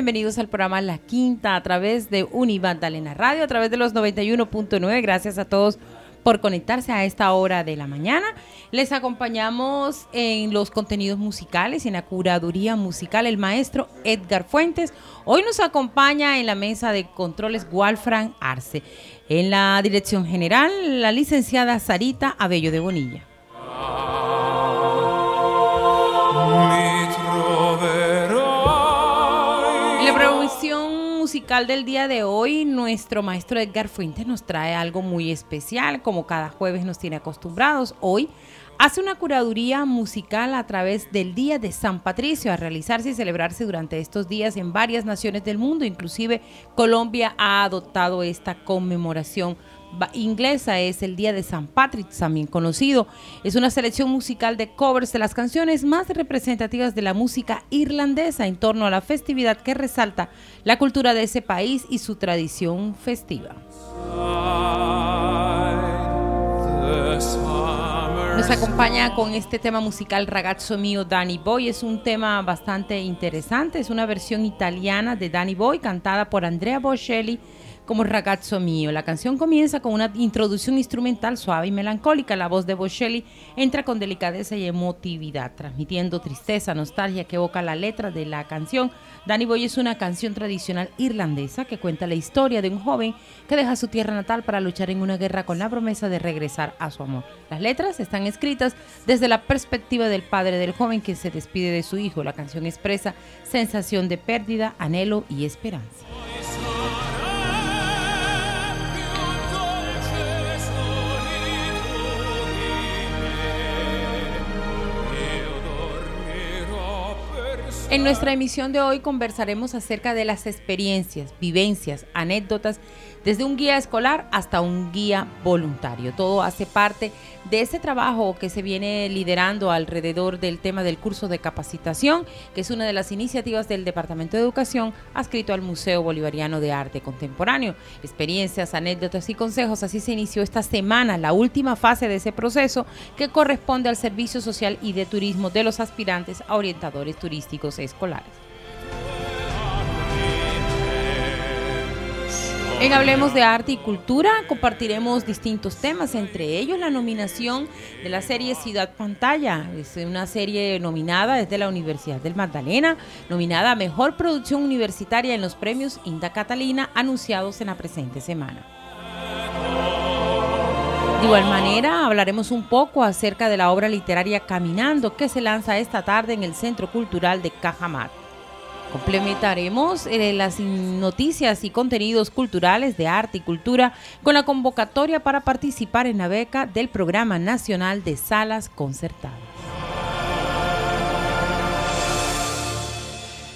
Bienvenidos al programa La Quinta a través de Univandalena Radio, a través de los 91.9. Gracias a todos por conectarse a esta hora de la mañana. Les acompañamos en los contenidos musicales en la curaduría musical el maestro Edgar Fuentes. Hoy nos acompaña en la mesa de controles Walfran Arce. En la dirección general, la licenciada Sarita Abello de Bonilla. Musical del día de hoy, nuestro maestro Edgar Fuentes nos trae algo muy especial, como cada jueves nos tiene acostumbrados. Hoy hace una curaduría musical a través del Día de San Patricio, a realizarse y celebrarse durante estos días en varias naciones del mundo, inclusive Colombia ha adoptado esta conmemoración inglesa es el Día de San Patrick, también conocido. Es una selección musical de covers de las canciones más representativas de la música irlandesa en torno a la festividad que resalta la cultura de ese país y su tradición festiva. Nos acompaña con este tema musical Ragazzo Mio Danny Boy. Es un tema bastante interesante. Es una versión italiana de Danny Boy cantada por Andrea Bocelli como Ragazzo Mío. La canción comienza con una introducción instrumental suave y melancólica. La voz de Bocelli entra con delicadeza y emotividad, transmitiendo tristeza, nostalgia que evoca la letra de la canción. Danny Boy es una canción tradicional irlandesa que cuenta la historia de un joven que deja su tierra natal para luchar en una guerra con la promesa de regresar a su amor. Las letras están escritas desde la perspectiva del padre del joven que se despide de su hijo. La canción expresa sensación de pérdida, anhelo y esperanza. En nuestra emisión de hoy conversaremos acerca de las experiencias, vivencias, anécdotas desde un guía escolar hasta un guía voluntario. Todo hace parte de ese trabajo que se viene liderando alrededor del tema del curso de capacitación, que es una de las iniciativas del Departamento de Educación adscrito al Museo Bolivariano de Arte Contemporáneo. Experiencias, anécdotas y consejos, así se inició esta semana la última fase de ese proceso que corresponde al servicio social y de turismo de los aspirantes a orientadores turísticos escolares. En Hablemos de Arte y Cultura compartiremos distintos temas, entre ellos la nominación de la serie Ciudad Pantalla. Es una serie nominada desde la Universidad del Magdalena, nominada a Mejor Producción Universitaria en los premios Inda Catalina anunciados en la presente semana. De igual manera, hablaremos un poco acerca de la obra literaria Caminando que se lanza esta tarde en el Centro Cultural de Cajamat. Complementaremos eh, las noticias y contenidos culturales de arte y cultura con la convocatoria para participar en la beca del Programa Nacional de Salas Concertadas.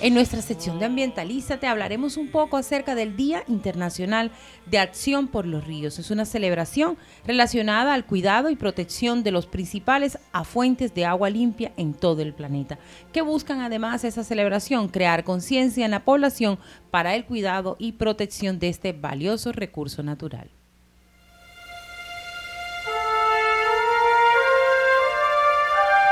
En nuestra sección de Ambientalízate hablaremos un poco acerca del Día Internacional de Acción por los Ríos. Es una celebración relacionada al cuidado y protección de los principales afuentes de agua limpia en todo el planeta, que buscan además esa celebración crear conciencia en la población para el cuidado y protección de este valioso recurso natural.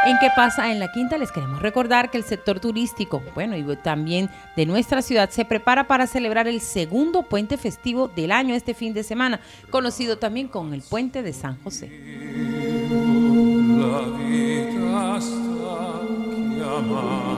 ¿En qué pasa en la quinta? Les queremos recordar que el sector turístico, bueno, y también de nuestra ciudad, se prepara para celebrar el segundo puente festivo del año este fin de semana, conocido también como el Puente de San José. La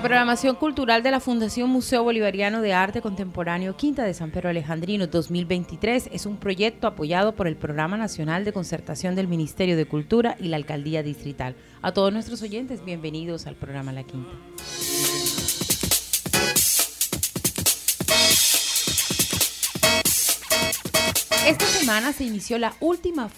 programación cultural de la Fundación Museo Bolivariano de Arte Contemporáneo Quinta de San Pedro Alejandrino 2023 es un proyecto apoyado por el Programa Nacional de Concertación del Ministerio de Cultura y la Alcaldía Distrital. A todos nuestros oyentes, bienvenidos al programa La Quinta. Esta semana se inició la última,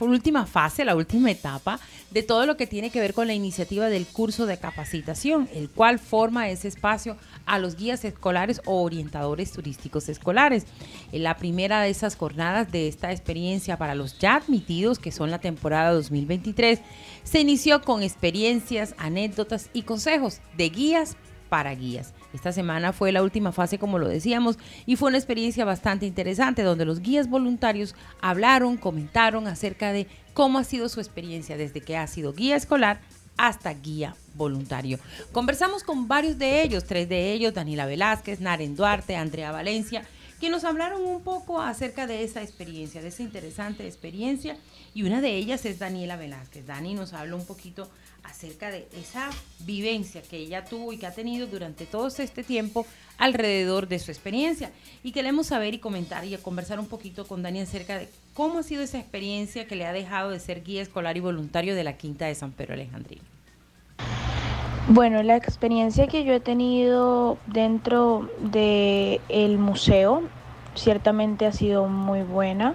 última fase, la última etapa de todo lo que tiene que ver con la iniciativa del curso de capacitación, el cual forma ese espacio a los guías escolares o orientadores turísticos escolares. En la primera de esas jornadas de esta experiencia para los ya admitidos, que son la temporada 2023, se inició con experiencias, anécdotas y consejos de guías para guías. Esta semana fue la última fase, como lo decíamos, y fue una experiencia bastante interesante donde los guías voluntarios hablaron, comentaron acerca de cómo ha sido su experiencia desde que ha sido guía escolar hasta guía voluntario. Conversamos con varios de ellos, tres de ellos, Daniela Velázquez, Naren Duarte, Andrea Valencia, que nos hablaron un poco acerca de esa experiencia, de esa interesante experiencia, y una de ellas es Daniela Velázquez. Dani nos habla un poquito acerca de esa vivencia que ella tuvo y que ha tenido durante todo este tiempo alrededor de su experiencia. Y queremos saber y comentar y conversar un poquito con Dani acerca de cómo ha sido esa experiencia que le ha dejado de ser guía escolar y voluntario de la Quinta de San Pedro Alejandrino. Bueno, la experiencia que yo he tenido dentro del el museo ciertamente ha sido muy buena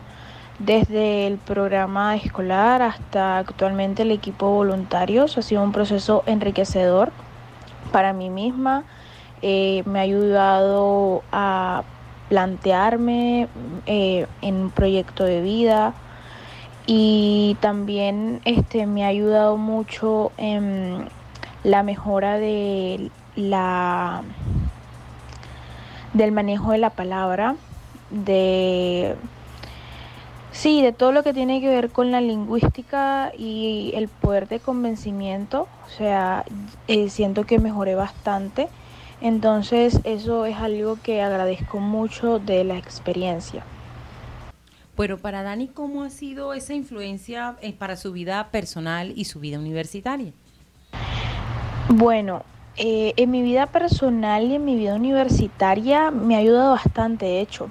desde el programa escolar hasta actualmente el equipo voluntarios. Ha sido un proceso enriquecedor para mí misma. Eh, me ha ayudado a plantearme eh, en un proyecto de vida y también este, me ha ayudado mucho en la mejora de la del manejo de la palabra, de Sí, de todo lo que tiene que ver con la lingüística y el poder de convencimiento, o sea, eh, siento que mejoré bastante. Entonces eso es algo que agradezco mucho de la experiencia. Bueno, para Dani, ¿cómo ha sido esa influencia eh, para su vida personal y su vida universitaria? Bueno, eh, en mi vida personal y en mi vida universitaria me ha ayudado bastante, de hecho.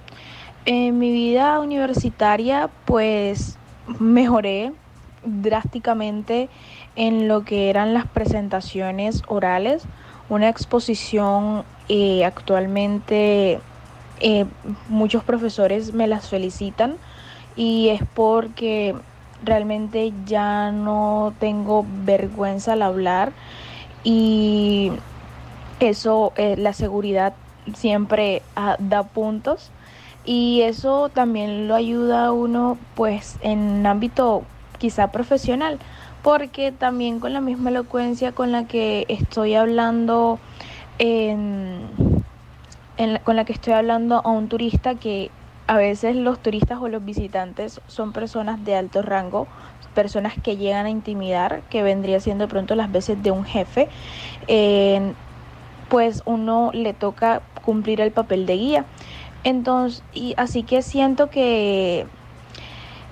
En mi vida universitaria pues mejoré drásticamente en lo que eran las presentaciones orales, una exposición eh, actualmente eh, muchos profesores me las felicitan y es porque realmente ya no tengo vergüenza al hablar y eso, eh, la seguridad siempre ah, da puntos y eso también lo ayuda a uno pues en ámbito quizá profesional porque también con la misma elocuencia con la que estoy hablando con la que estoy hablando a un turista que a veces los turistas o los visitantes son personas de alto rango, personas que llegan a intimidar, que vendría siendo de pronto las veces de un jefe, pues uno le toca cumplir el papel de guía. Entonces, y así que siento que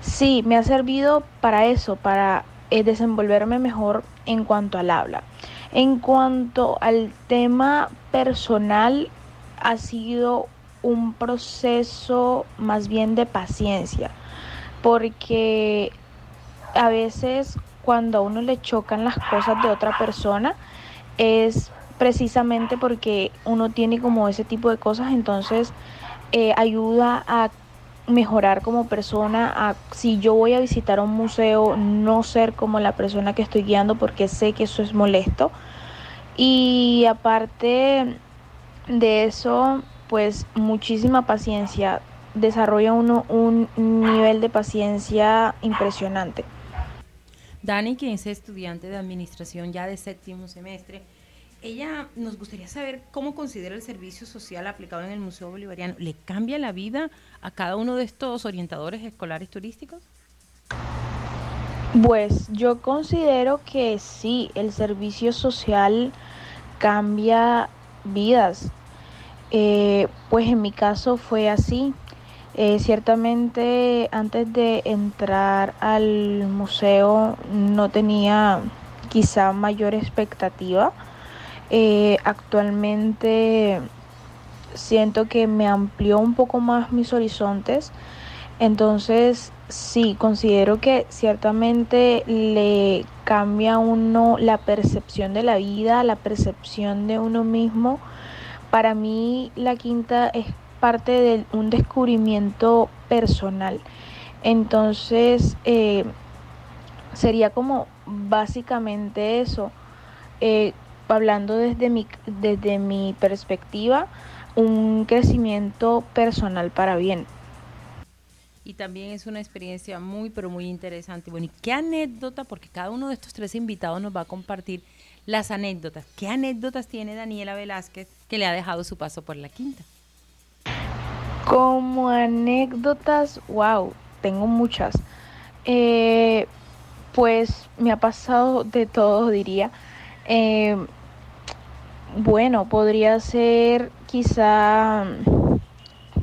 sí, me ha servido para eso, para eh, desenvolverme mejor en cuanto al habla. En cuanto al tema personal, ha sido un proceso más bien de paciencia, porque a veces cuando a uno le chocan las cosas de otra persona, es precisamente porque uno tiene como ese tipo de cosas, entonces eh, ayuda a mejorar como persona, a, si yo voy a visitar un museo, no ser como la persona que estoy guiando porque sé que eso es molesto. Y aparte de eso, pues muchísima paciencia. Desarrolla uno un nivel de paciencia impresionante. Dani, quien es estudiante de administración ya de séptimo semestre, ella nos gustaría saber cómo considera el servicio social aplicado en el Museo Bolivariano. ¿Le cambia la vida a cada uno de estos orientadores escolares turísticos? Pues yo considero que sí, el servicio social cambia vidas. Eh, pues en mi caso fue así. Eh, ciertamente antes de entrar al museo no tenía quizá mayor expectativa. Eh, actualmente siento que me amplió un poco más mis horizontes. Entonces sí, considero que ciertamente le cambia a uno la percepción de la vida, la percepción de uno mismo. Para mí la quinta es parte de un descubrimiento personal. Entonces eh, sería como básicamente eso. Eh, hablando desde mi, desde mi perspectiva, un crecimiento personal para bien y también es una experiencia muy, pero muy interesante. Bueno, ¿y qué anécdota? Porque cada uno de estos tres invitados nos va a compartir las anécdotas. ¿Qué anécdotas tiene Daniela Velázquez que le ha dejado su paso por la quinta? Como anécdotas, wow, tengo muchas. Eh, pues me ha pasado de todo, diría. Eh, bueno, podría ser quizá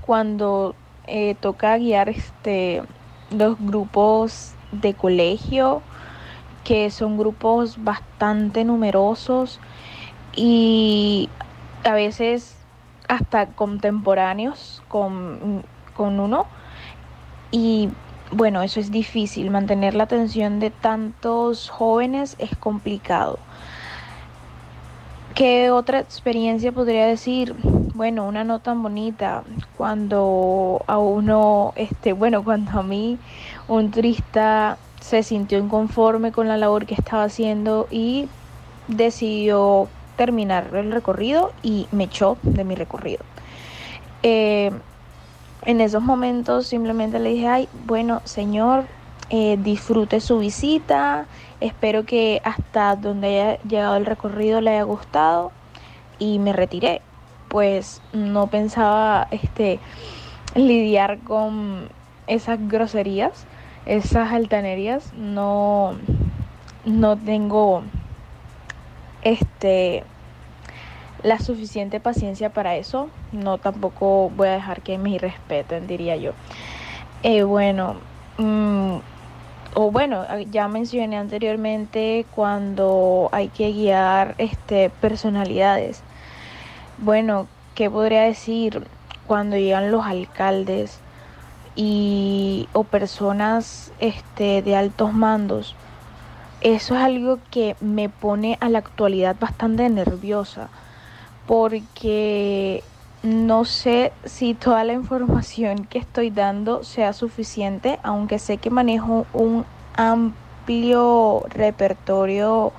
cuando eh, toca guiar este, los grupos de colegio, que son grupos bastante numerosos y a veces hasta contemporáneos con, con uno. Y bueno, eso es difícil, mantener la atención de tantos jóvenes es complicado. ¿Qué otra experiencia podría decir? Bueno, una no tan bonita cuando a uno, este, bueno, cuando a mí un turista se sintió inconforme con la labor que estaba haciendo y decidió terminar el recorrido y me echó de mi recorrido. Eh, en esos momentos simplemente le dije, ay, bueno, señor, eh, disfrute su visita, espero que hasta donde haya llegado el recorrido le haya gustado y me retiré. Pues no pensaba este, lidiar con esas groserías, esas altanerías, no, no tengo este la suficiente paciencia para eso. No tampoco voy a dejar que me irrespeten, diría yo. Eh, bueno, mm, o bueno, ya mencioné anteriormente cuando hay que guiar este, personalidades. Bueno, ¿qué podría decir cuando llegan los alcaldes y o personas este, de altos mandos? Eso es algo que me pone a la actualidad bastante nerviosa porque no sé si toda la información que estoy dando sea suficiente, aunque sé que manejo un amplio repertorio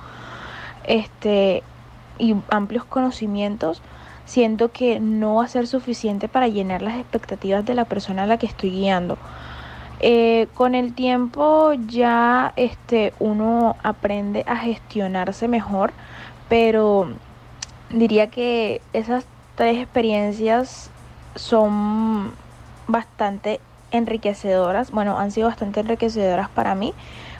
este, y amplios conocimientos. Siento que no va a ser suficiente para llenar las expectativas de la persona a la que estoy guiando. Eh, con el tiempo ya este, uno aprende a gestionarse mejor, pero diría que esas tres experiencias son bastante enriquecedoras, bueno, han sido bastante enriquecedoras para mí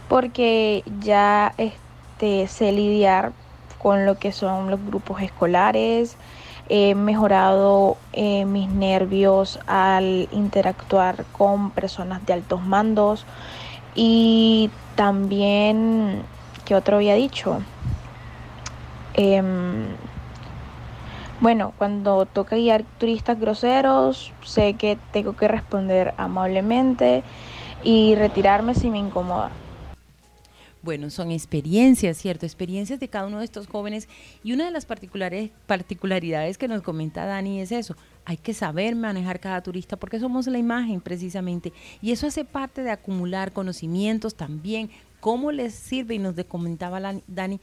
porque ya este, sé lidiar con lo que son los grupos escolares, he mejorado eh, mis nervios al interactuar con personas de altos mandos y también, ¿qué otro había dicho? Em, bueno, cuando toca guiar turistas groseros, sé que tengo que responder amablemente y retirarme si me incomoda. Bueno, son experiencias, ¿cierto? Experiencias de cada uno de estos jóvenes. Y una de las particulares, particularidades que nos comenta Dani es eso. hay que saber manejar cada turista porque somos la imagen precisamente. Y eso hace parte de acumular conocimientos también, cómo les sirve, y nos comentaba Dani,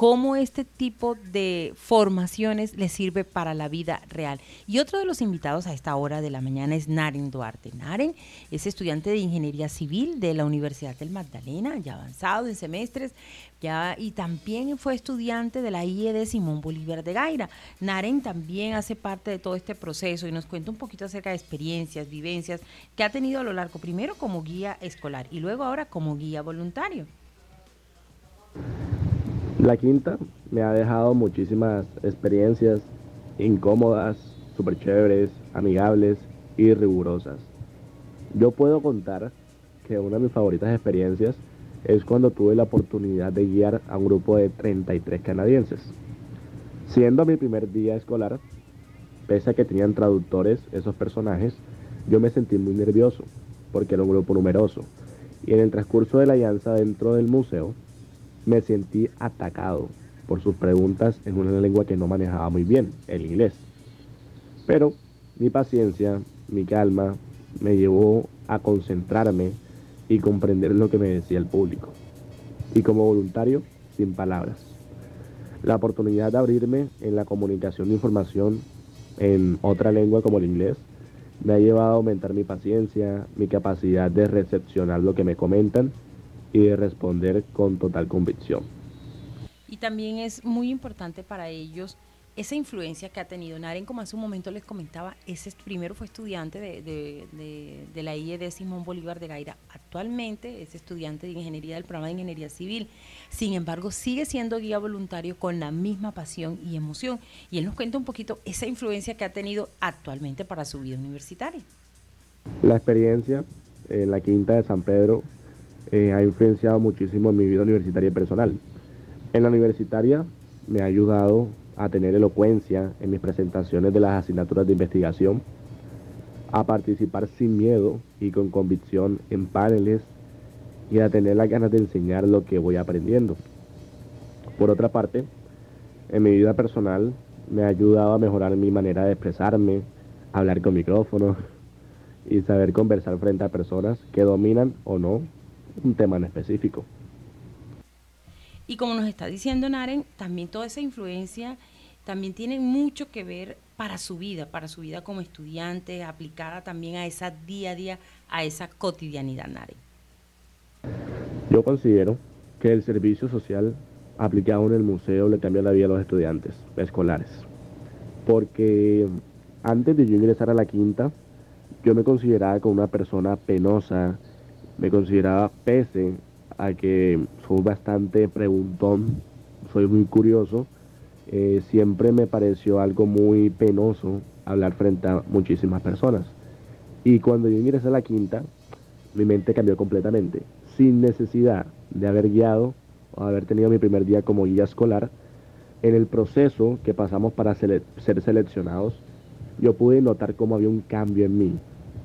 cómo este tipo de formaciones le sirve para la vida real. Y otro de los invitados a esta hora de la mañana es Naren Duarte. Naren es estudiante de Ingeniería Civil de la Universidad del Magdalena, ya avanzado en semestres, ya, y también fue estudiante de la IED Simón Bolívar de Gaira. Naren también hace parte de todo este proceso y nos cuenta un poquito acerca de experiencias, vivencias que ha tenido a lo largo, primero como guía escolar y luego ahora como guía voluntario. La quinta me ha dejado muchísimas experiencias incómodas, súper chéveres, amigables y rigurosas. Yo puedo contar que una de mis favoritas experiencias es cuando tuve la oportunidad de guiar a un grupo de 33 canadienses. Siendo mi primer día escolar, pese a que tenían traductores esos personajes, yo me sentí muy nervioso porque era un grupo numeroso. Y en el transcurso de la alianza dentro del museo, me sentí atacado por sus preguntas en una lengua que no manejaba muy bien, el inglés. Pero mi paciencia, mi calma, me llevó a concentrarme y comprender lo que me decía el público. Y como voluntario, sin palabras. La oportunidad de abrirme en la comunicación de información en otra lengua como el inglés me ha llevado a aumentar mi paciencia, mi capacidad de recepcionar lo que me comentan y de responder con total convicción. Y también es muy importante para ellos esa influencia que ha tenido. Naren, como hace un momento les comentaba, ese primero fue estudiante de, la IED Simón Bolívar de Gaira. Actualmente es estudiante de ingeniería del programa de ingeniería civil. Sin embargo, sigue siendo guía voluntario con la misma pasión y emoción. Y él nos cuenta un poquito esa influencia que ha tenido actualmente para su vida universitaria. La experiencia en la quinta de San Pedro eh, ha influenciado muchísimo en mi vida universitaria y personal. En la universitaria me ha ayudado a tener elocuencia en mis presentaciones de las asignaturas de investigación, a participar sin miedo y con convicción en paneles y a tener las ganas de enseñar lo que voy aprendiendo. Por otra parte, en mi vida personal me ha ayudado a mejorar mi manera de expresarme, hablar con micrófono y saber conversar frente a personas que dominan o no un tema en específico. Y como nos está diciendo Naren, también toda esa influencia también tiene mucho que ver para su vida, para su vida como estudiante, aplicada también a esa día a día, a esa cotidianidad, Naren. Yo considero que el servicio social aplicado en el museo le cambia la vida a los estudiantes escolares. Porque antes de yo ingresar a la quinta, yo me consideraba como una persona penosa, me consideraba pese a que soy bastante preguntón, soy muy curioso, eh, siempre me pareció algo muy penoso hablar frente a muchísimas personas. Y cuando yo ingresé a la quinta, mi mente cambió completamente, sin necesidad de haber guiado o haber tenido mi primer día como guía escolar. En el proceso que pasamos para ser seleccionados, yo pude notar cómo había un cambio en mí,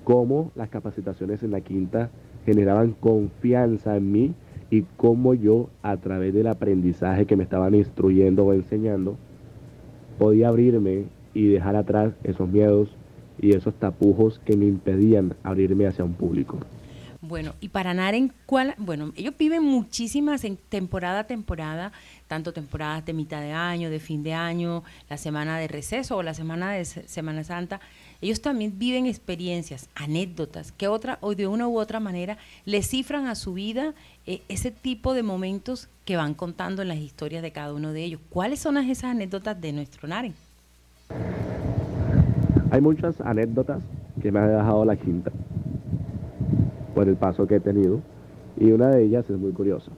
cómo las capacitaciones en la quinta generaban confianza en mí y cómo yo a través del aprendizaje que me estaban instruyendo o enseñando podía abrirme y dejar atrás esos miedos y esos tapujos que me impedían abrirme hacia un público. Bueno, y para Naren, ¿cuál? Bueno, ellos viven muchísimas en temporada a temporada, tanto temporadas de mitad de año, de fin de año, la semana de receso o la semana de Semana Santa ellos también viven experiencias, anécdotas, que otra o de una u otra manera le cifran a su vida eh, ese tipo de momentos que van contando en las historias de cada uno de ellos. ¿Cuáles son esas anécdotas de nuestro Naren? Hay muchas anécdotas que me ha dejado la quinta por el paso que he tenido y una de ellas es muy curiosa.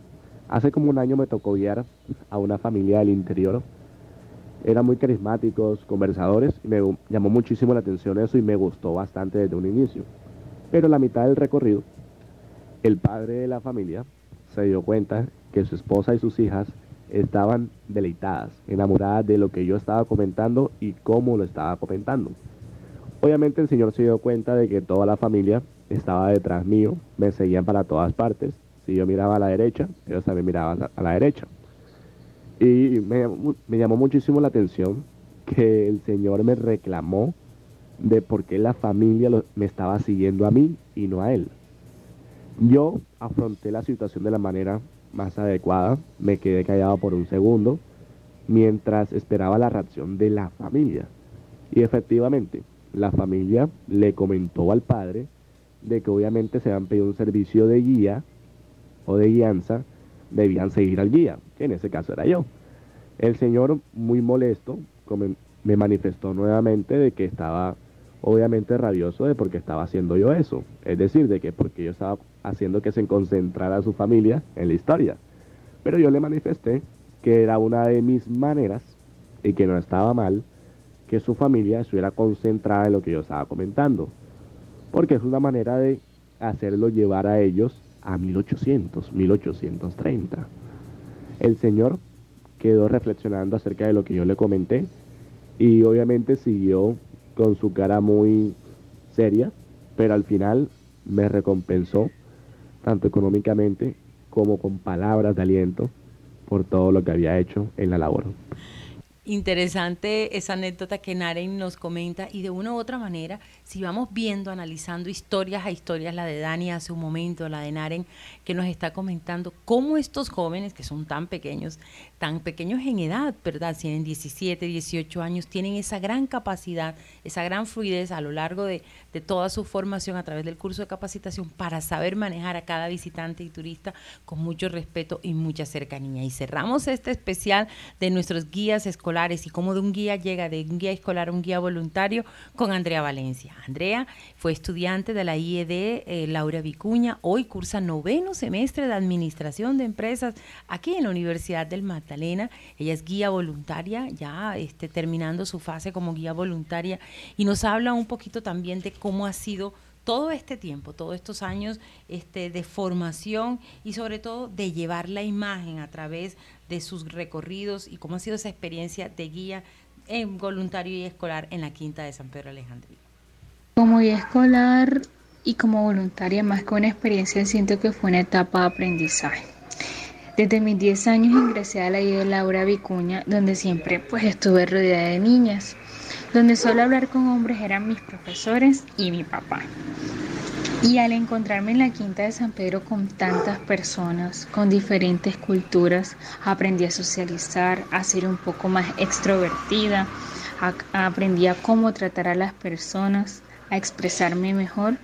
Hace como un año me tocó guiar a una familia del interior eran muy carismáticos, conversadores, y me llamó muchísimo la atención eso y me gustó bastante desde un inicio. Pero a la mitad del recorrido, el padre de la familia se dio cuenta que su esposa y sus hijas estaban deleitadas, enamoradas de lo que yo estaba comentando y cómo lo estaba comentando. Obviamente el señor se dio cuenta de que toda la familia estaba detrás mío, me seguían para todas partes. Si yo miraba a la derecha, ellos también miraban a la derecha. Y me, llamó muchísimo la atención que el Señor me reclamó de por qué la familia me estaba siguiendo a mí y no a él. Yo afronté la situación de la manera más adecuada, me quedé callado por un segundo mientras esperaba la reacción de la familia. Y efectivamente, la familia le comentó al padre de que obviamente se habían pedido un servicio de guía o de guianza, debían seguir al guía, que en ese caso era yo. El señor, muy molesto, me manifestó nuevamente de que estaba obviamente rabioso de por qué estaba haciendo yo eso. Es decir, de que porque yo estaba haciendo que se concentrara su familia en la historia. Pero yo le manifesté que era una de mis maneras y que no estaba mal que su familia estuviera concentrada en lo que yo estaba comentando. Porque es una manera de hacerlo llevar a ellos a 1800, 1830. El Señor quedó reflexionando acerca de lo que yo le comenté y obviamente siguió con su cara muy seria, pero al final me recompensó tanto económicamente como con palabras de aliento por todo lo que había hecho en la labor. Interesante esa anécdota que Naren nos comenta y de una u otra manera, si vamos viendo, analizando historias a historias, la de Dani hace un momento, la de Naren, que nos está comentando cómo estos jóvenes que son tan pequeños, tan pequeños en edad, ¿verdad? Tienen 17, 18 años, tienen esa gran capacidad, esa gran fluidez a lo largo de, de toda su formación a través del curso de capacitación para saber manejar a cada visitante y turista con mucho respeto y mucha cercanía. Y cerramos este especial de nuestros guías escolares y cómo de un guía llega de un guía escolar a un guía voluntario con Andrea Valencia. Andrea fue estudiante de la IED eh, Laura Vicuña, hoy cursa noveno semestre de Administración de Empresas aquí en la Universidad del Magdalena. Ella es guía voluntaria, ya este, terminando su fase como guía voluntaria y nos habla un poquito también de cómo ha sido todo este tiempo, todos estos años este, de formación y sobre todo de llevar la imagen a través de sus recorridos y cómo ha sido esa experiencia de guía en voluntario y escolar en la Quinta de San Pedro Alejandría. Como guía escolar y como voluntaria, más que una experiencia, siento que fue una etapa de aprendizaje. Desde mis 10 años ingresé a la guía Laura Vicuña, donde siempre pues estuve rodeada de niñas donde solo hablar con hombres eran mis profesores y mi papá. Y al encontrarme en la quinta de San Pedro con tantas personas, con diferentes culturas, aprendí a socializar, a ser un poco más extrovertida, aprendí a cómo tratar a las personas, a expresarme mejor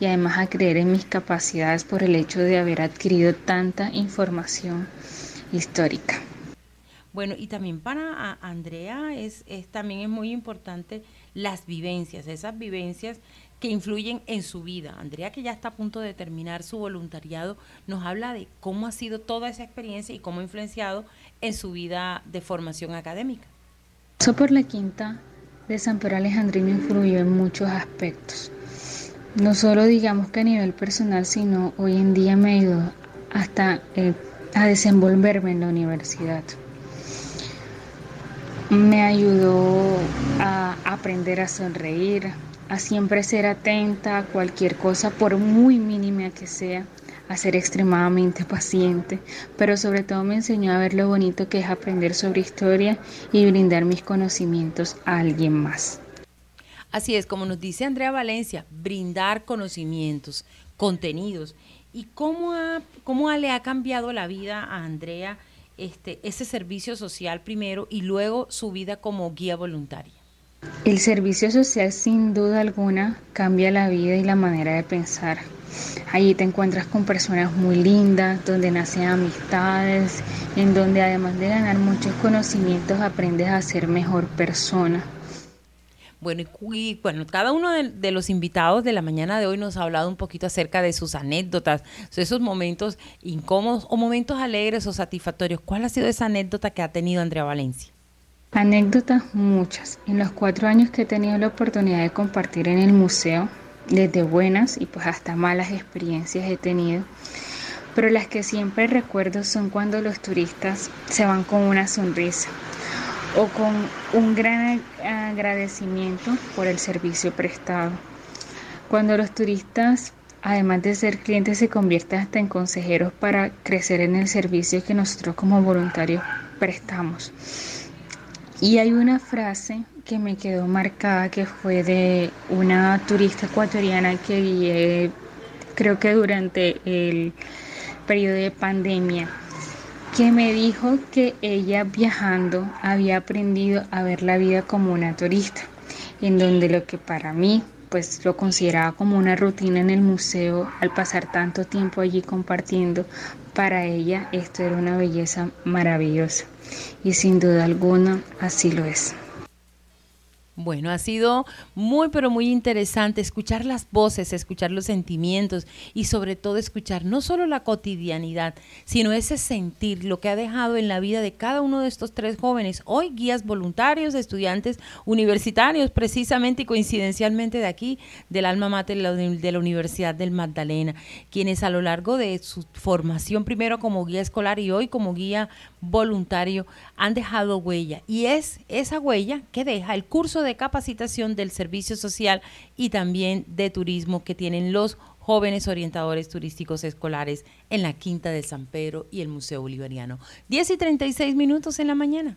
y además a creer en mis capacidades por el hecho de haber adquirido tanta información histórica. Bueno, y también para Andrea es, también es muy importante las vivencias, esas vivencias que influyen en su vida. Andrea, que ya está a punto de terminar su voluntariado, nos habla de cómo ha sido toda esa experiencia y cómo ha influenciado en su vida de formación académica. Eso por la quinta de San Pedro Alejandrino influyó en muchos aspectos. No solo digamos que a nivel personal, sino hoy en día me ayudó hasta eh, a desenvolverme en la universidad me ayudó a aprender a sonreír, a siempre ser atenta a cualquier cosa, por muy mínima que sea, a ser extremadamente paciente, pero sobre todo me enseñó a ver lo bonito que es aprender sobre historia y brindar mis conocimientos a alguien más. Así es, como nos dice Andrea Valencia, brindar conocimientos, contenidos. ¿Y cómo, cómo le ha cambiado la vida a Andrea? este, ese servicio social primero y luego su vida como guía voluntaria? El servicio social sin duda alguna cambia la vida y la manera de pensar. Allí te encuentras con personas muy lindas, donde nacen amistades, en donde además de ganar muchos conocimientos aprendes a ser mejor persona. Bueno, y, bueno, cada uno de, los invitados de la mañana de hoy nos ha hablado un poquito acerca de sus anécdotas, esos momentos incómodos o momentos alegres o satisfactorios. ¿Cuál ha sido esa anécdota que ha tenido Andrea Valencia? Anécdotas muchas. En los cuatro años que he tenido la oportunidad de compartir en el museo, desde buenas y pues hasta malas experiencias he tenido. Pero las que siempre recuerdo son cuando los turistas se van con una sonrisa, o con un gran agradecimiento por el servicio prestado. Cuando los turistas, además de ser clientes, se convierten hasta en consejeros para crecer en el servicio que nosotros como voluntarios prestamos. Y hay una frase que me quedó marcada que fue de una turista ecuatoriana que vi, creo que durante el periodo de pandemia, que me dijo que ella viajando había aprendido a ver la vida como una turista, en donde lo que para mí pues lo consideraba como una rutina en el museo al pasar tanto tiempo allí compartiendo, para ella esto era una belleza maravillosa y sin duda alguna así lo es. Bueno, ha sido muy, pero muy interesante escuchar las voces, escuchar los sentimientos y sobre todo escuchar no solo la cotidianidad, sino ese sentir, lo que ha dejado en la vida de cada uno de estos tres jóvenes, hoy guías voluntarios, estudiantes universitarios, precisamente y coincidencialmente de aquí, del alma mater de la Universidad del Magdalena, quienes a lo largo de su formación, primero como guía escolar y hoy como guía voluntario, han dejado huella. Y es esa huella que deja el curso de capacitación del servicio social y también de turismo que tienen los jóvenes orientadores turísticos escolares en la Quinta de San Pedro y el Museo Bolivariano. 10 y 36 minutos en la mañana.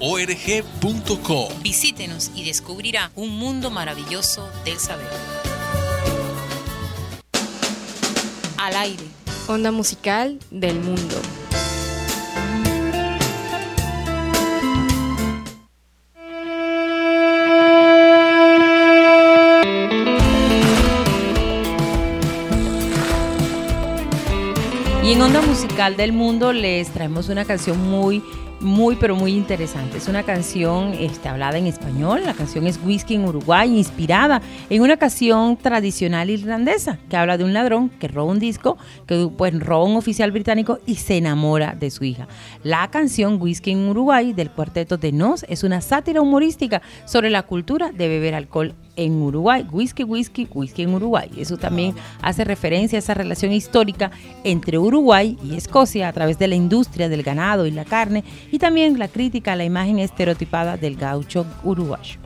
org.co. Visítenos y descubrirá un mundo maravilloso del saber. Al aire, onda musical del mundo. Y en Onda Musical del Mundo les traemos una canción muy muy pero muy interesante. Es una canción este, hablada en español, la canción es Whisky en Uruguay, inspirada en una canción tradicional irlandesa que habla de un ladrón que roba un disco, que pues roba un oficial británico y se enamora de su hija. La canción Whisky en Uruguay del cuarteto de Nos es una sátira humorística sobre la cultura de beber alcohol en Uruguay. Whisky, whisky, whisky en Uruguay. Eso también hace referencia a esa relación histórica entre Uruguay y Escocia a través de la industria del ganado y la carne y también la crítica a la imagen estereotipada del gaucho uruguayo.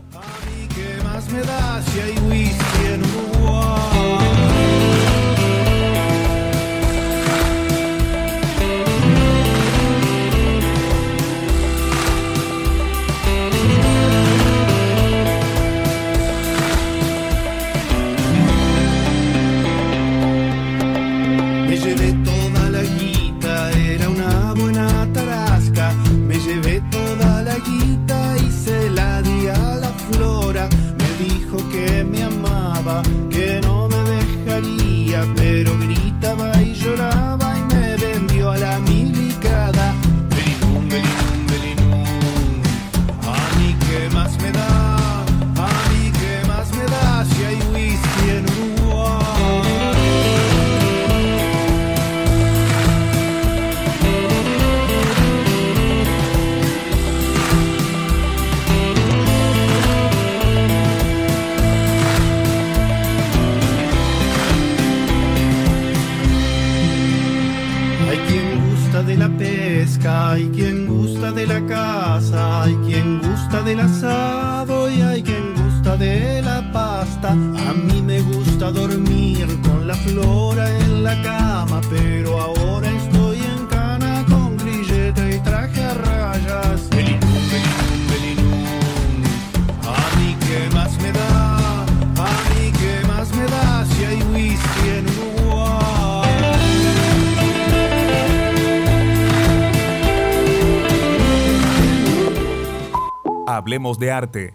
De arte.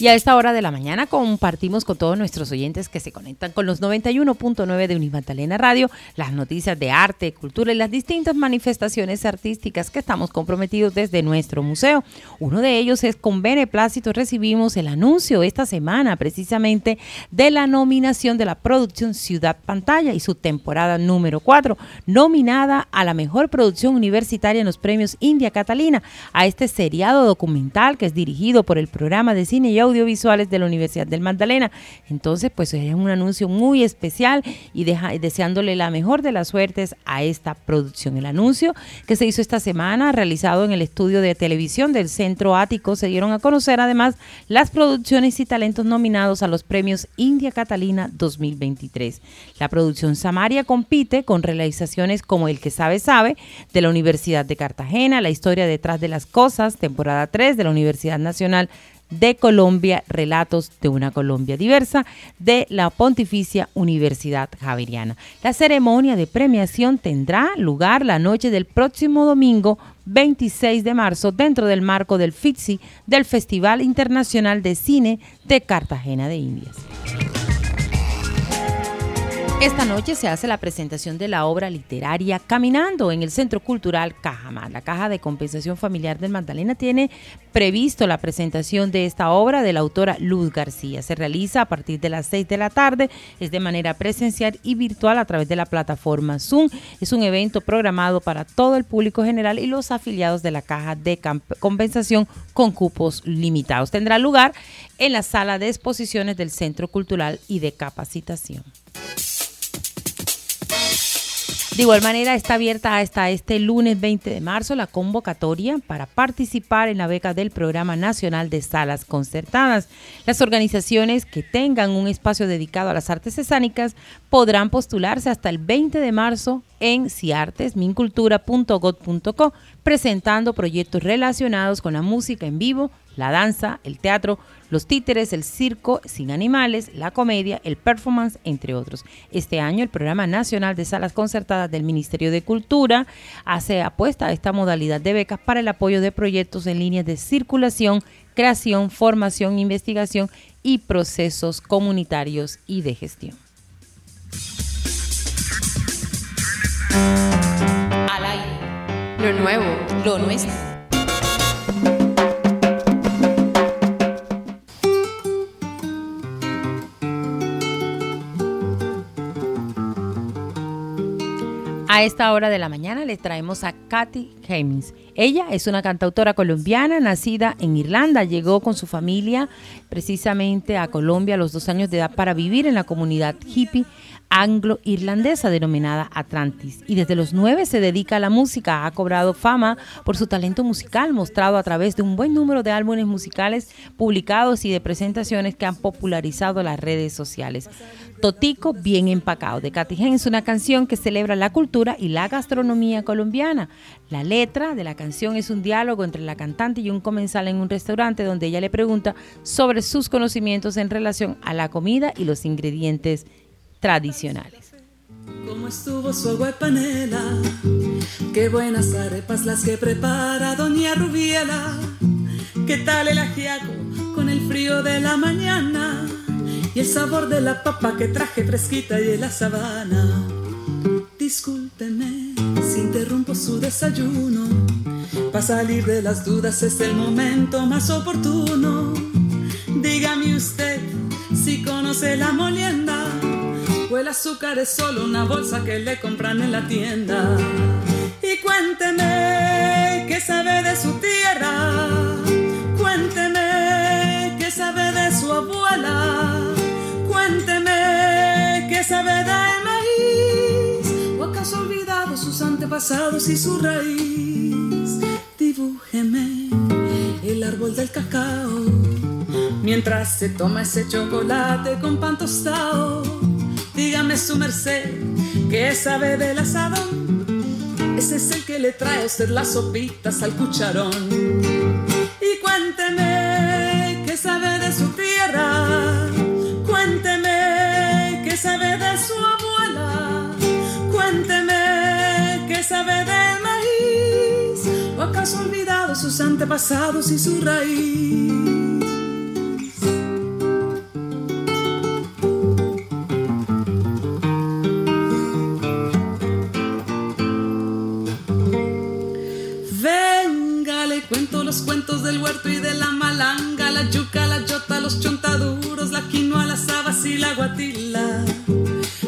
Y a esta hora de la mañana compartimos con todos nuestros oyentes que se conectan con los 91.9 de Unimatalena Radio las noticias de arte, cultura y las distintas manifestaciones artísticas que estamos comprometidos desde nuestro museo. Uno de ellos es con beneplácito recibimos el anuncio esta semana precisamente de la nominación de la producción Ciudad Pantalla y su temporada número 4, nominada a la mejor producción universitaria en los premios India Catalina, a este seriado documental que es dirigido por el programa de cine y audiovisuales de la Universidad del Magdalena. Entonces, pues es un anuncio muy especial y deseándole la mejor de las suertes a esta producción. El anuncio que se hizo esta semana, realizado en el estudio de televisión del Centro Ático, se dieron a conocer además las producciones y talentos nominados a los premios India Catalina 2023. La producción Samaria compite con realizaciones como El que sabe sabe de la Universidad de Cartagena, La historia detrás de las cosas, temporada 3 de la Universidad Nacional de Colombia, Relatos de una Colombia Diversa, de la Pontificia Universidad Javeriana. La ceremonia de premiación tendrá lugar la noche del próximo domingo 26 de marzo dentro del marco del FITSI del Festival Internacional de Cine de Cartagena de Indias. Esta noche se hace la presentación de la obra literaria Caminando en el Centro Cultural Cajamar. La Caja de Compensación Familiar del Magdalena tiene previsto la presentación de esta obra de la autora Luz García. Se realiza a partir de las 6 de la tarde, es de manera presencial y virtual a través de la plataforma Zoom. Es un evento programado para todo el público general y los afiliados de la Caja de Compensación con cupos limitados. Tendrá lugar en la sala de exposiciones del Centro Cultural y de Capacitación. De igual manera está abierta hasta este lunes 20 de marzo la convocatoria para participar en la beca del Programa Nacional de Salas Concertadas. Las organizaciones que tengan un espacio dedicado a las artes escénicas podrán postularse hasta el 20 de marzo en ciartesmincultura.gov.co presentando proyectos relacionados con la música en vivo, la danza, el teatro, los títeres, el circo sin animales, la comedia, el performance, entre otros. Este año el Programa Nacional de Salas Concertadas del Ministerio de Cultura hace apuesta a esta modalidad de becas para el apoyo de proyectos en líneas de circulación, creación, formación, investigación y procesos comunitarios y de gestión. Al aire. Lo nuevo, lo nuestro. A esta hora de la mañana les traemos a Katy Hemmings. Ella es una cantautora colombiana nacida en Irlanda. Llegó con su familia precisamente a Colombia a los dos años de edad para vivir en la comunidad hippie anglo-irlandesa denominada Atlantis. Y desde los nueve se dedica a la música. Ha cobrado fama por su talento musical mostrado a través de un buen número de álbumes musicales publicados y de presentaciones que han popularizado las redes sociales. Totico bien empacado de Katy es una canción que celebra la cultura y la gastronomía colombiana. La letra de la canción es un diálogo entre la cantante y un comensal en un restaurante donde ella le pregunta sobre sus conocimientos en relación a la comida y los ingredientes tradicionales. ¿Cómo estuvo su agua panela? Qué buenas arepas las que prepara doña Rubiela. ¿Qué tal el ajiaco con el frío de la mañana? Y el sabor de la papa que traje fresquita y de la sabana. Discúlpeme si interrumpo su desayuno. Para salir de las dudas es el momento más oportuno. Dígame usted si conoce la molienda o el azúcar es solo una bolsa que le compran en la tienda. Y cuénteme qué sabe de su tierra. Cuénteme qué sabe de su abuela Cuénteme qué sabe de maíz, o acaso olvidado sus antepasados y su raíz. Dibújeme el árbol del cacao, mientras se toma ese chocolate con pan tostado. Dígame su merced, ¿qué sabe del asadón? Ese es el que le trae a usted las sopitas al cucharón. antepasados y su raíz. Venga, le cuento los cuentos del huerto y de la malanga, la yuca, la yota, los chontaduros, la quinoa, las habas y la guatila.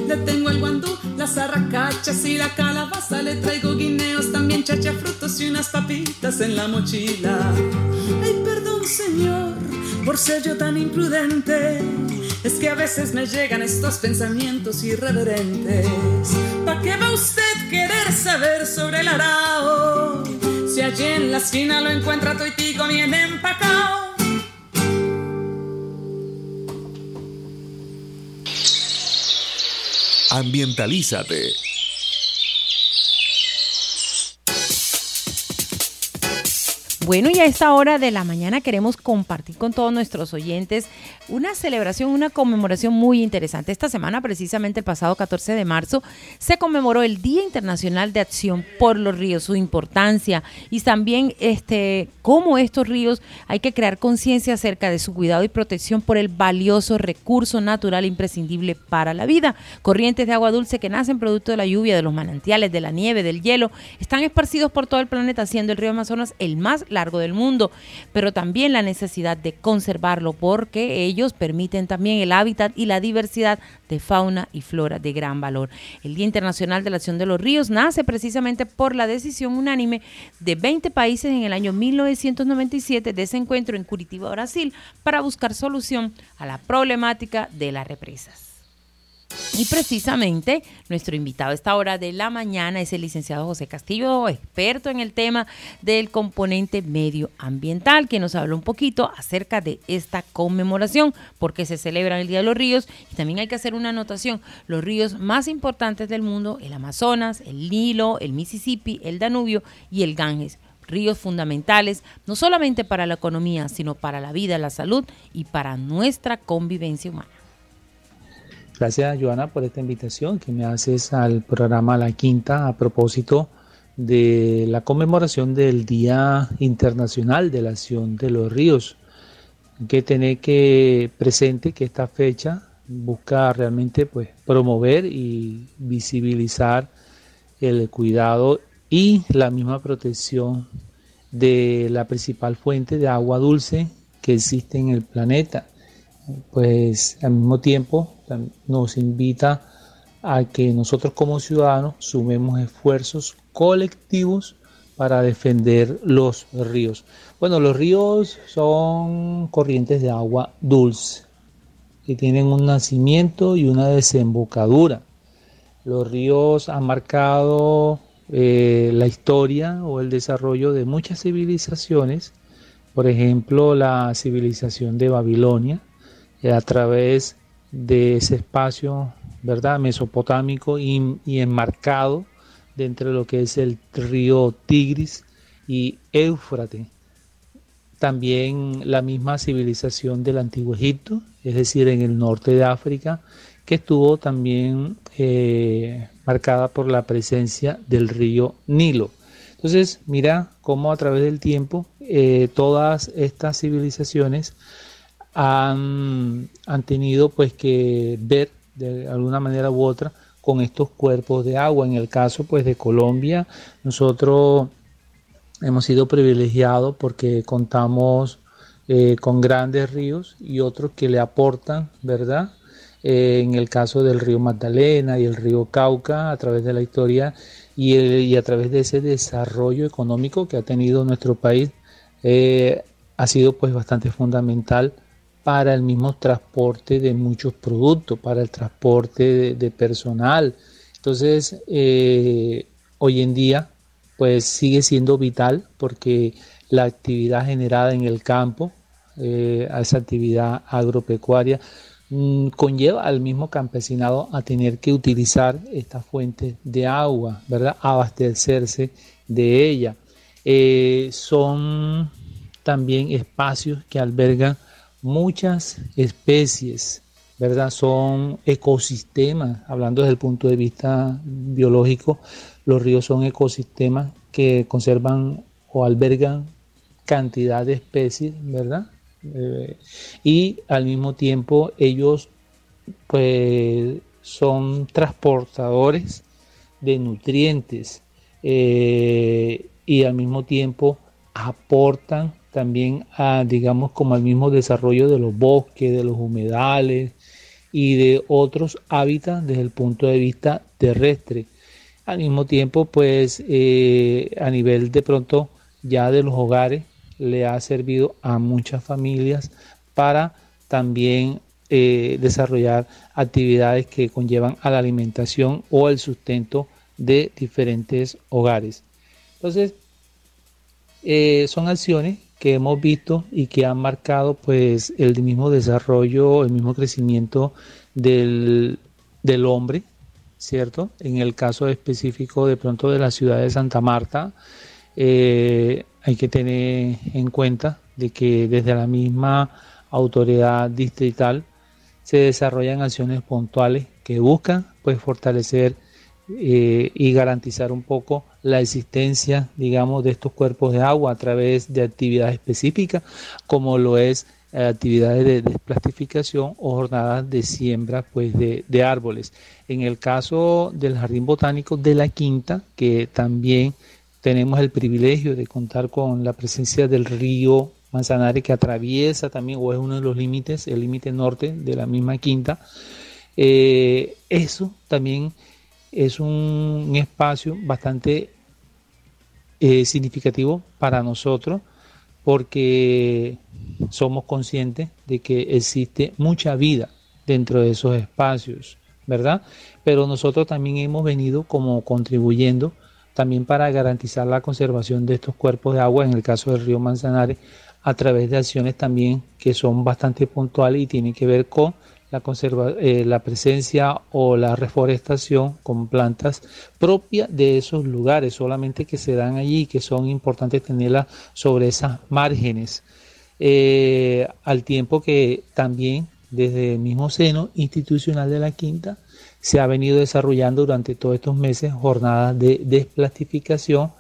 Detengo el guandú las arracachas y la calabaza. Le traigo guineos, también chacha, frutos y unas papitas en la mochila. Ay, perdón, señor, por ser yo tan imprudente. Es que a veces me llegan estos pensamientos irreverentes. ¿Para qué va usted querer saber sobre el arao? Si allí en la esquina lo encuentra toitico bien empacao. Ambientalízate Bueno, y a esta hora de la mañana queremos compartir con todos nuestros oyentes una celebración, una conmemoración muy interesante. Esta semana, precisamente el pasado 14 de marzo, se conmemoró el Día Internacional de Acción por los Ríos, su importancia y también este, cómo estos ríos hay que crear conciencia acerca de su cuidado y protección por el valioso recurso natural imprescindible para la vida. Corrientes de agua dulce que nacen producto de la lluvia, de los manantiales, de la nieve, del hielo, están esparcidos por todo el planeta, haciendo el río Amazonas el más largo largo del mundo, pero también la necesidad de conservarlo porque ellos permiten también el hábitat y la diversidad de fauna y flora de gran valor. El Día Internacional de la Acción de los Ríos nace precisamente por la decisión unánime de 20 países en el año 1997 de ese encuentro en Curitiba, Brasil, para buscar solución a la problemática de las represas. Y precisamente nuestro invitado a esta hora de la mañana es el licenciado José Castillo, experto en el tema del componente medioambiental, que nos habla un poquito acerca de esta conmemoración, porque se celebra el Día de los Ríos. Y también hay que hacer una anotación, los ríos más importantes del mundo, el Amazonas, el Nilo, el Mississippi, el Danubio y el Ganges ríos fundamentales, no solamente para la economía, sino para la vida, la salud y para nuestra convivencia humana. Gracias, Joana, por esta invitación que me haces al programa La Quinta a propósito de la conmemoración del Día Internacional de la Acción de los Ríos. Hay que tener que presente que esta fecha busca realmente pues, promover y visibilizar el cuidado y la misma protección de la principal fuente de agua dulce que existe en el planeta pues al mismo tiempo nos invita a que nosotros como ciudadanos sumemos esfuerzos colectivos para defender los ríos. Bueno, los ríos son corrientes de agua dulce que tienen un nacimiento y una desembocadura. Los ríos han marcado eh, la historia o el desarrollo de muchas civilizaciones, por ejemplo la civilización de Babilonia, a través de ese espacio, ¿verdad? Mesopotámico y, enmarcado dentro de lo que es el río Tigris y Éufrates. También la misma civilización del Antiguo Egipto, es decir, en el norte de África, que estuvo también eh, marcada por la presencia del río Nilo. Entonces, mira cómo a través del tiempo eh, todas estas civilizaciones han, tenido pues que ver de alguna manera u otra con estos cuerpos de agua. En el caso pues de Colombia, nosotros hemos sido privilegiados porque contamos eh, con grandes ríos y otros que le aportan, ¿verdad? Eh, en el caso del río Magdalena y el río Cauca, a través de la historia y, a través de ese desarrollo económico que ha tenido nuestro país, eh, ha sido pues bastante fundamental para el mismo transporte de muchos productos, para el transporte de, personal. Entonces, eh, hoy en día, pues sigue siendo vital porque la actividad generada en el campo, eh, esa actividad agropecuaria, mm, conlleva al mismo campesinado a tener que utilizar esta fuente de agua, ¿verdad? Abastecerse de ella. Eh, son también espacios que albergan muchas especies, ¿verdad? Son ecosistemas, hablando desde el punto de vista biológico, los ríos son ecosistemas que conservan o albergan cantidad de especies, ¿verdad? Eh, y al mismo tiempo ellos pues son transportadores de nutrientes eh, y al mismo tiempo aportan también a, digamos, como al mismo desarrollo de los bosques, de los humedales y de otros hábitats desde el punto de vista terrestre. Al mismo tiempo, pues eh, a nivel de pronto ya de los hogares, le ha servido a muchas familias para también eh, desarrollar actividades que conllevan a la alimentación o el sustento de diferentes hogares. Entonces, eh, son acciones que hemos visto y que han marcado pues el mismo desarrollo, el mismo crecimiento del, hombre, ¿cierto? En el caso específico de pronto de la ciudad de Santa Marta, eh, hay que tener en cuenta de que desde la misma autoridad distrital se desarrollan acciones puntuales que buscan pues fortalecer eh, y garantizar un poco la existencia, digamos, de estos cuerpos de agua a través de actividades específicas, como lo es eh, actividades de desplastificación o jornadas de siembra pues, de, árboles. En el caso del Jardín Botánico de la Quinta, que también tenemos el privilegio de contar con la presencia del río Manzanares que atraviesa también o es uno de los límites, el límite norte de la misma quinta. Eh, eso también es un, espacio bastante eh, significativo para nosotros porque somos conscientes de que existe mucha vida dentro de esos espacios, ¿verdad? Pero nosotros también hemos venido como contribuyendo también para garantizar la conservación de estos cuerpos de agua, en el caso del río Manzanares, a través de acciones también que son bastante puntuales y tienen que ver con la, conserva, eh, la presencia o la reforestación con plantas propias de esos lugares, solamente que se dan allí y que son importantes tenerlas sobre esas márgenes. Eh, al tiempo que también desde el mismo seno institucional de la Quinta se ha venido desarrollando durante todos estos meses jornadas de desplastificación,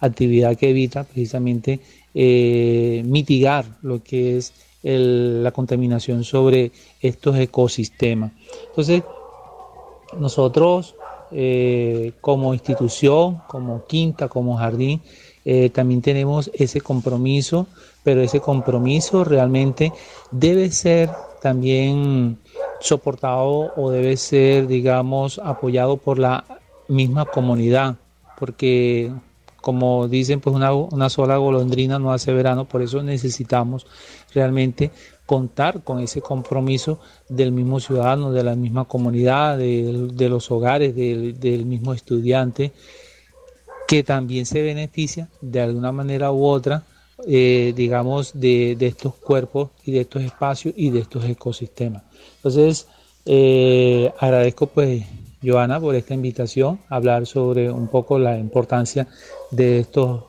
actividad que evita precisamente eh, mitigar lo que es la contaminación sobre estos ecosistemas. Entonces, nosotros eh, como institución, como quinta, como jardín, eh, también tenemos ese compromiso, pero ese compromiso realmente debe ser también soportado o debe ser, digamos, apoyado por la misma comunidad, porque como dicen, pues una, sola golondrina no hace verano, por eso necesitamos realmente contar con ese compromiso del mismo ciudadano, de la misma comunidad, de, los hogares, del, mismo estudiante, que también se beneficia de alguna manera u otra, eh, digamos, de, estos cuerpos y de estos espacios y de estos ecosistemas. Entonces, eh, agradezco pues Joana, por esta invitación hablar sobre un poco la importancia de estos,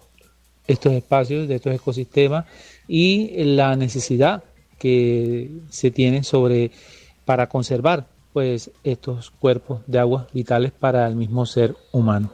estos espacios, de estos ecosistemas y la necesidad que se tiene sobre para conservar pues estos cuerpos de agua vitales para el mismo ser humano.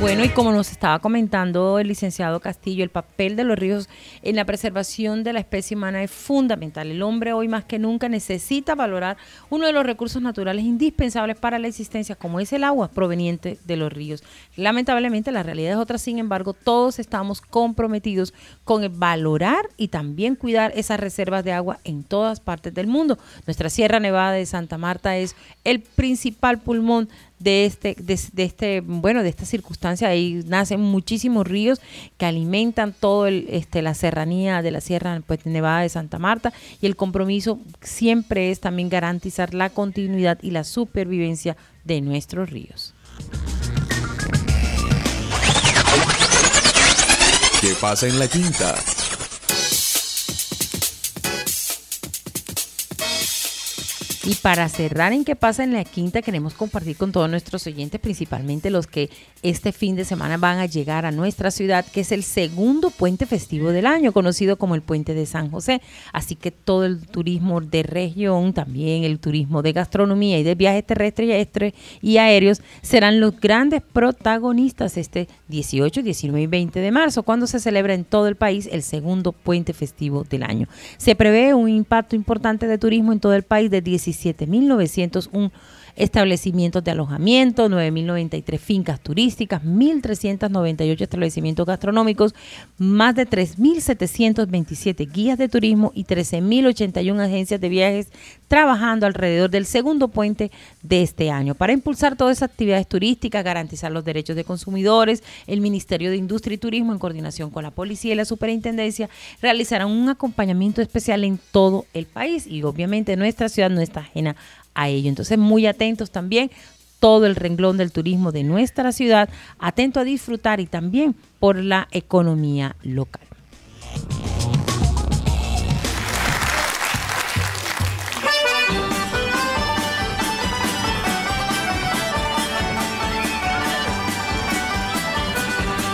Bueno, y como nos estaba comentando el licenciado Castillo, el papel de los ríos en la preservación de la especie humana es fundamental. El hombre hoy más que nunca necesita valorar uno de los recursos naturales indispensables para la existencia, como es el agua proveniente de los ríos. Lamentablemente la realidad es otra, sin embargo, todos estamos comprometidos con valorar y también cuidar esas reservas de agua en todas partes del mundo. Nuestra Sierra Nevada de Santa Marta es el principal pulmón de este, de, este, bueno, de esta circunstancia. Ahí nacen muchísimos ríos que alimentan todo el, este, la serranía de la Sierra pues, Nevada de Santa Marta y el compromiso siempre es también garantizar la continuidad y la supervivencia de nuestros ríos. ¿Qué pasa en la quinta? Y para cerrar en qué pasa en la quinta, queremos compartir con todos nuestros oyentes, principalmente los que este fin de semana van a llegar a nuestra ciudad, que es el segundo puente festivo del año, conocido como el puente de San José. Así que todo el turismo de región, también el turismo de gastronomía y de viajes terrestres y aéreos serán los grandes protagonistas este 18, 19 y 20 de marzo, cuando se celebra en todo el país el segundo puente festivo del año. Se prevé un impacto importante de turismo en todo el país de 17 17.901 establecimientos de alojamiento, 9.093 fincas turísticas, 1.398 establecimientos gastronómicos, más de 3.727 guías de turismo y 13.081 agencias de viajes trabajando alrededor del segundo puente de este año. Para impulsar todas esas actividades turísticas, garantizar los derechos de consumidores, el Ministerio de Industria y Turismo, en coordinación con la Policía y la Superintendencia, realizarán un acompañamiento especial en todo el país y obviamente nuestra ciudad no está ajena a ello. Entonces, muy atentos también todo el renglón del turismo de nuestra ciudad, atento a disfrutar y también por la economía local.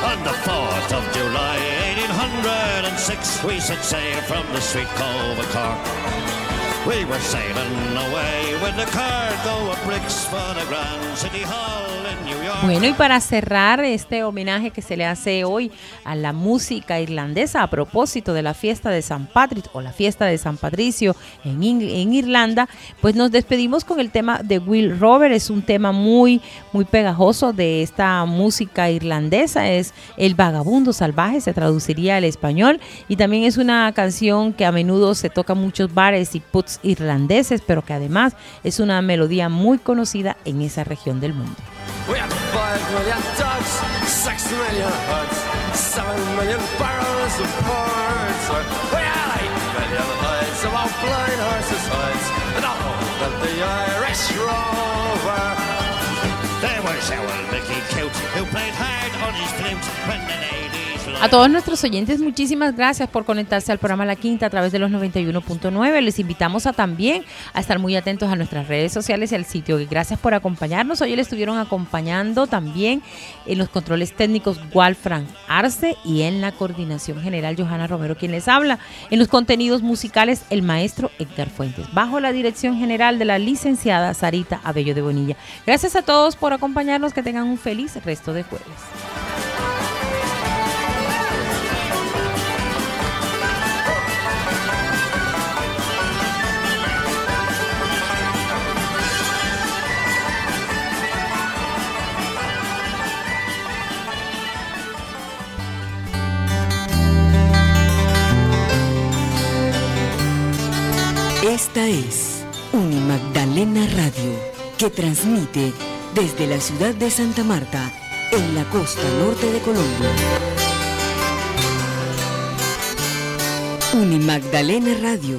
On the 4th of July, 1806, we set sail from the sweet cove of Cork. We were sailing away with the cargo of bricks for the Grand City Hall in New York. Bueno, y para cerrar este homenaje que se le hace hoy a la música irlandesa a propósito de la fiesta de San Patrick o la fiesta de San Patricio en, en Irlanda, pues nos despedimos con el tema de Will Robert. Es un tema muy, muy pegajoso de esta música irlandesa. Es El Vagabundo Salvaje, se traduciría al español. Y también es una canción que a menudo se toca en muchos bares y puts irlandeses, pero que además es una melodía muy conocida en esa región del mundo. We have five million dogs, six million huts, seven million barrels of ports. We have eight million hides of our blind horses' hides, and all that the Irish rover. There was our Mickey Cute, who played hard on his flute when the ladies A todos nuestros oyentes, muchísimas gracias por conectarse al programa La Quinta a través de los 91.9. Les invitamos a también a estar muy atentos a nuestras redes sociales y al sitio. Gracias por acompañarnos. Hoy le estuvieron acompañando también en los controles técnicos Walfran Arce y en la coordinación general Johanna Romero, quien les habla. En los contenidos musicales, el maestro Héctor Fuentes, bajo la dirección general de la licenciada Sarita Abello de Bonilla. Gracias a todos por acompañarnos. Que tengan un feliz resto de jueves. Esta es Unimagdalena Radio, que transmite desde la ciudad de Santa Marta, en la costa norte de Colombia. Unimagdalena Radio,